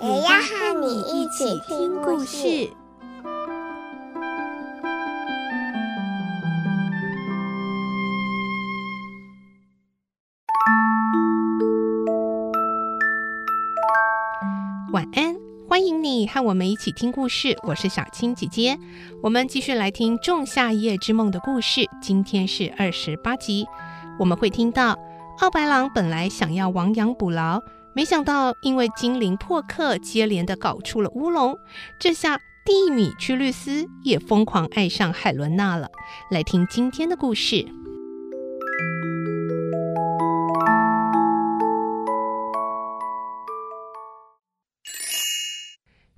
也要和你一起听故事。晚安，欢迎你和我们一起听故事。我是小青姐姐，我们继续来听《仲夏夜之梦》的故事。今天是二十八集，我们会听到奥白狼本来想要亡羊补牢，没想到因为精灵破克接连的搞出了乌龙，这下蒂米屈律斯也疯狂爱上海伦娜了。来听今天的故事。《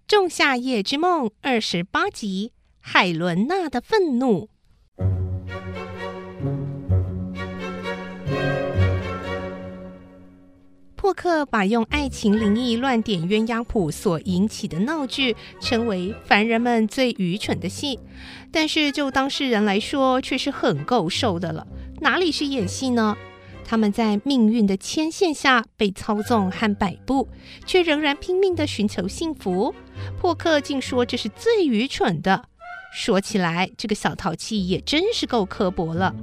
仲夏夜之梦》二十八集：海伦娜的愤怒。克把用爱情灵异乱点鸳鸯谱所引起的闹剧称为凡人们最愚蠢的戏，但是就当事人来说，却是很够受的了。哪里是演戏呢？他们在命运的牵线下被操纵和摆布，却仍然拼命地寻求幸福。破克竟说这是最愚蠢的。说起来，这个小淘气也真是够刻薄了。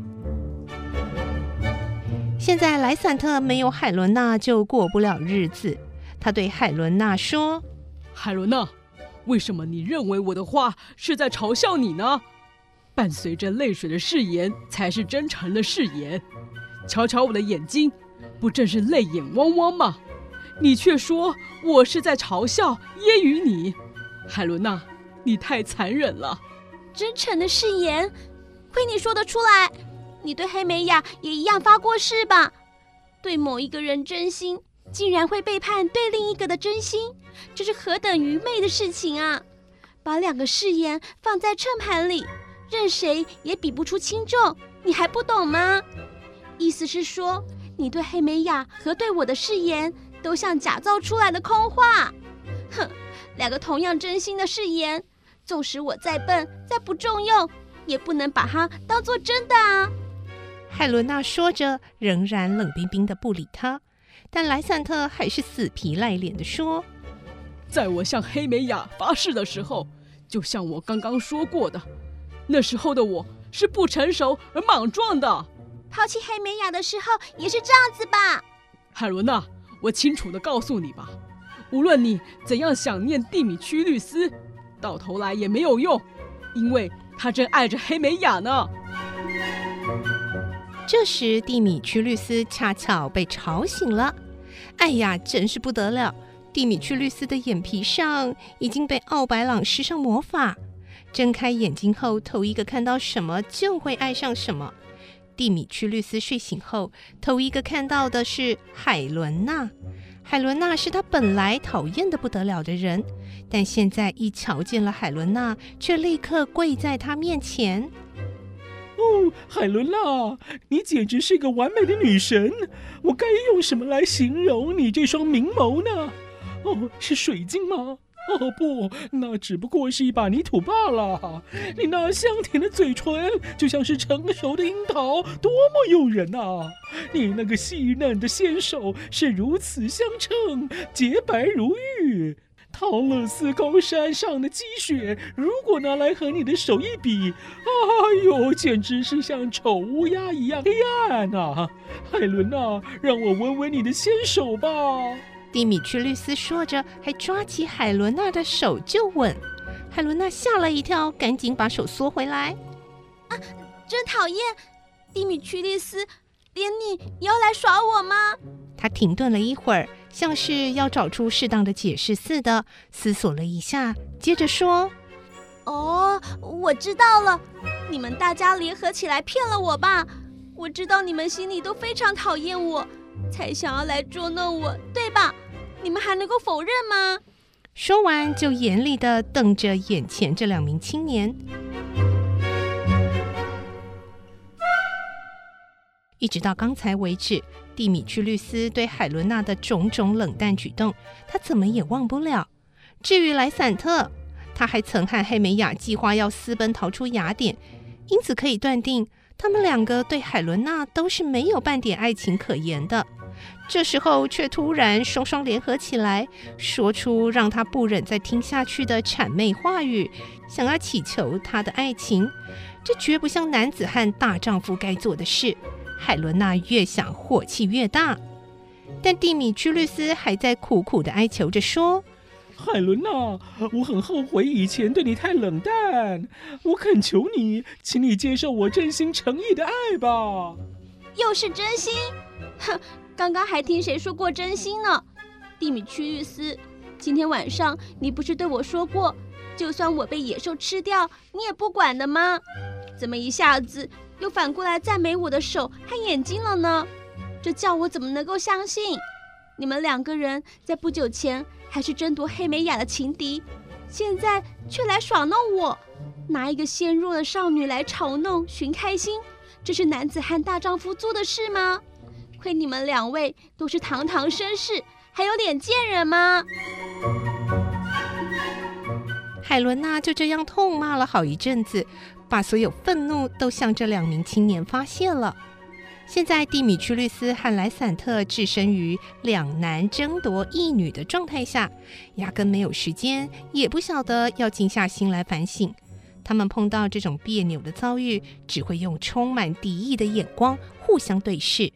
现在莱散特没有海伦娜就过不了日子。他对海伦娜说：“海伦娜，为什么你认为我的话是在嘲笑你呢？伴随着泪水的誓言才是真诚的誓言。”瞧瞧我的眼睛，不正是泪眼汪汪吗？你却说我是在嘲笑、揶揄你，海伦娜，你太残忍了。真诚的誓言，亏你说得出来。你对黑美雅也一样发过誓吧？对某一个人真心，竟然会背叛对另一个的真心，这是何等愚昧的事情啊！把两个誓言放在秤盘里，任谁也比不出轻重，你还不懂吗？意思是说，你对黑美雅和对我的誓言都像假造出来的空话。哼，两个同样真心的誓言，纵使我再笨再不重用，也不能把它当做真的啊！海伦娜说着，仍然冷冰冰的不理他。但莱散特还是死皮赖脸的说：“在我向黑美雅发誓的时候，就像我刚刚说过的，那时候的我是不成熟而莽撞的。”抛弃黑美雅的时候也是这样子吧，海伦娜，我清楚的告诉你吧，无论你怎样想念蒂米屈律斯，到头来也没有用，因为他正爱着黑美雅呢。这时，蒂米屈律师恰巧被吵醒了，哎呀，真是不得了！蒂米屈律师的眼皮上已经被奥白朗施上魔法，睁开眼睛后，头一个看到什么就会爱上什么。蒂米屈律师睡醒后，头一个看到的是海伦娜。海伦娜是他本来讨厌的不得了的人，但现在一瞧见了海伦娜，却立刻跪在他面前。哦，海伦娜，你简直是个完美的女神！我该用什么来形容你这双明眸呢？哦，是水晶吗？哦不，那只不过是一把泥土罢了。你那香甜的嘴唇，就像是成熟的樱桃，多么诱人啊！你那个细嫩的纤手是如此相称，洁白如玉。陶乐斯高山上的积雪，如果拿来和你的手一比，哎呦，简直是像丑乌鸦一样黑暗啊！海伦啊，让我闻闻你的纤手吧。蒂米屈律斯说着，还抓起海伦娜的手就吻。海伦娜吓了一跳，赶紧把手缩回来。啊，真讨厌！蒂米屈律斯，连你也要来耍我吗？他停顿了一会儿，像是要找出适当的解释似的，思索了一下，接着说：“哦，我知道了，你们大家联合起来骗了我吧？我知道你们心里都非常讨厌我，才想要来捉弄我，对吧？”你们还能够否认吗？说完，就严厉的瞪着眼前这两名青年。一直到刚才为止，蒂米屈律斯对海伦娜的种种冷淡举动，他怎么也忘不了。至于莱散特，他还曾和黑美雅计划要私奔逃出雅典，因此可以断定，他们两个对海伦娜都是没有半点爱情可言的。这时候却突然双双联合起来，说出让他不忍再听下去的谄媚话语，想要乞求他的爱情，这绝不像男子汉大丈夫该做的事。海伦娜越想火气越大，但蒂米屈律斯还在苦苦地哀求着说：“海伦娜，我很后悔以前对你太冷淡，我恳求你，请你接受我真心诚意的爱吧。”又是真心？哼，刚刚还听谁说过真心呢？蒂米屈律斯，今天晚上你不是对我说过，就算我被野兽吃掉，你也不管的吗？怎么一下子？又反过来赞美我的手和眼睛了呢？这叫我怎么能够相信？你们两个人在不久前还是争夺黑美雅的情敌，现在却来耍弄我，拿一个纤弱的少女来嘲弄寻开心，这是男子汉大丈夫做的事吗？亏你们两位都是堂堂绅士，还有脸见人吗？海伦娜就这样痛骂了好一阵子。把所有愤怒都向这两名青年发泄了。现在，蒂米屈律斯和莱散特置身于两男争夺一女的状态下，压根没有时间，也不晓得要静下心来反省。他们碰到这种别扭的遭遇，只会用充满敌意的眼光互相对视。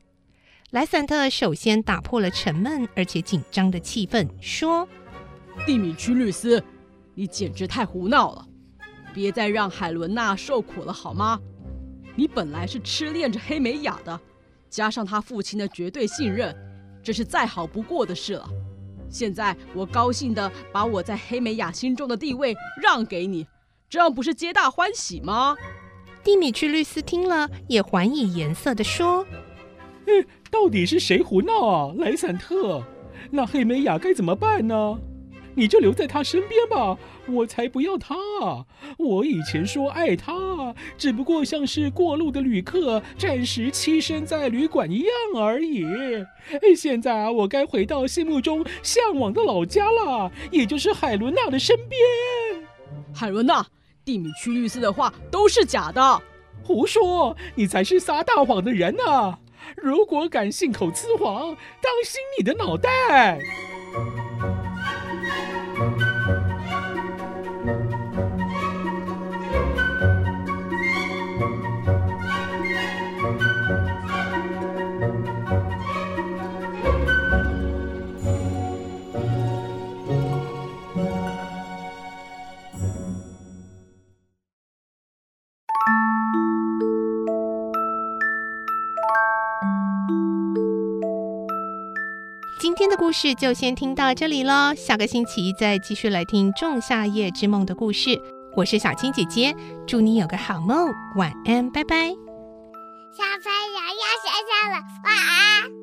莱散特首先打破了沉闷而且紧张的气氛，说：“蒂米屈律斯，你简直太胡闹了！”别再让海伦娜受苦了，好吗？你本来是痴恋着黑美雅的，加上她父亲的绝对信任，这是再好不过的事了。现在我高兴地把我在黑美雅心中的地位让给你，这样不是皆大欢喜吗？蒂米去律师听了，也还以颜色地说：“嗯，到底是谁胡闹啊？莱散特，那黑美雅该怎么办呢？”你就留在他身边吧，我才不要他。我以前说爱他，只不过像是过路的旅客，暂时栖身在旅馆一样而已。现在啊，我该回到心目中向往的老家了，也就是海伦娜的身边。海伦娜，蒂米屈律师的话都是假的，胡说！你才是撒大谎的人呢！如果敢信口雌黄，当心你的脑袋！今天的故事就先听到这里喽，下个星期再继续来听《仲夏夜之梦》的故事。我是小青姐姐，祝你有个好梦，晚安，拜拜。小朋友要睡觉了，晚安。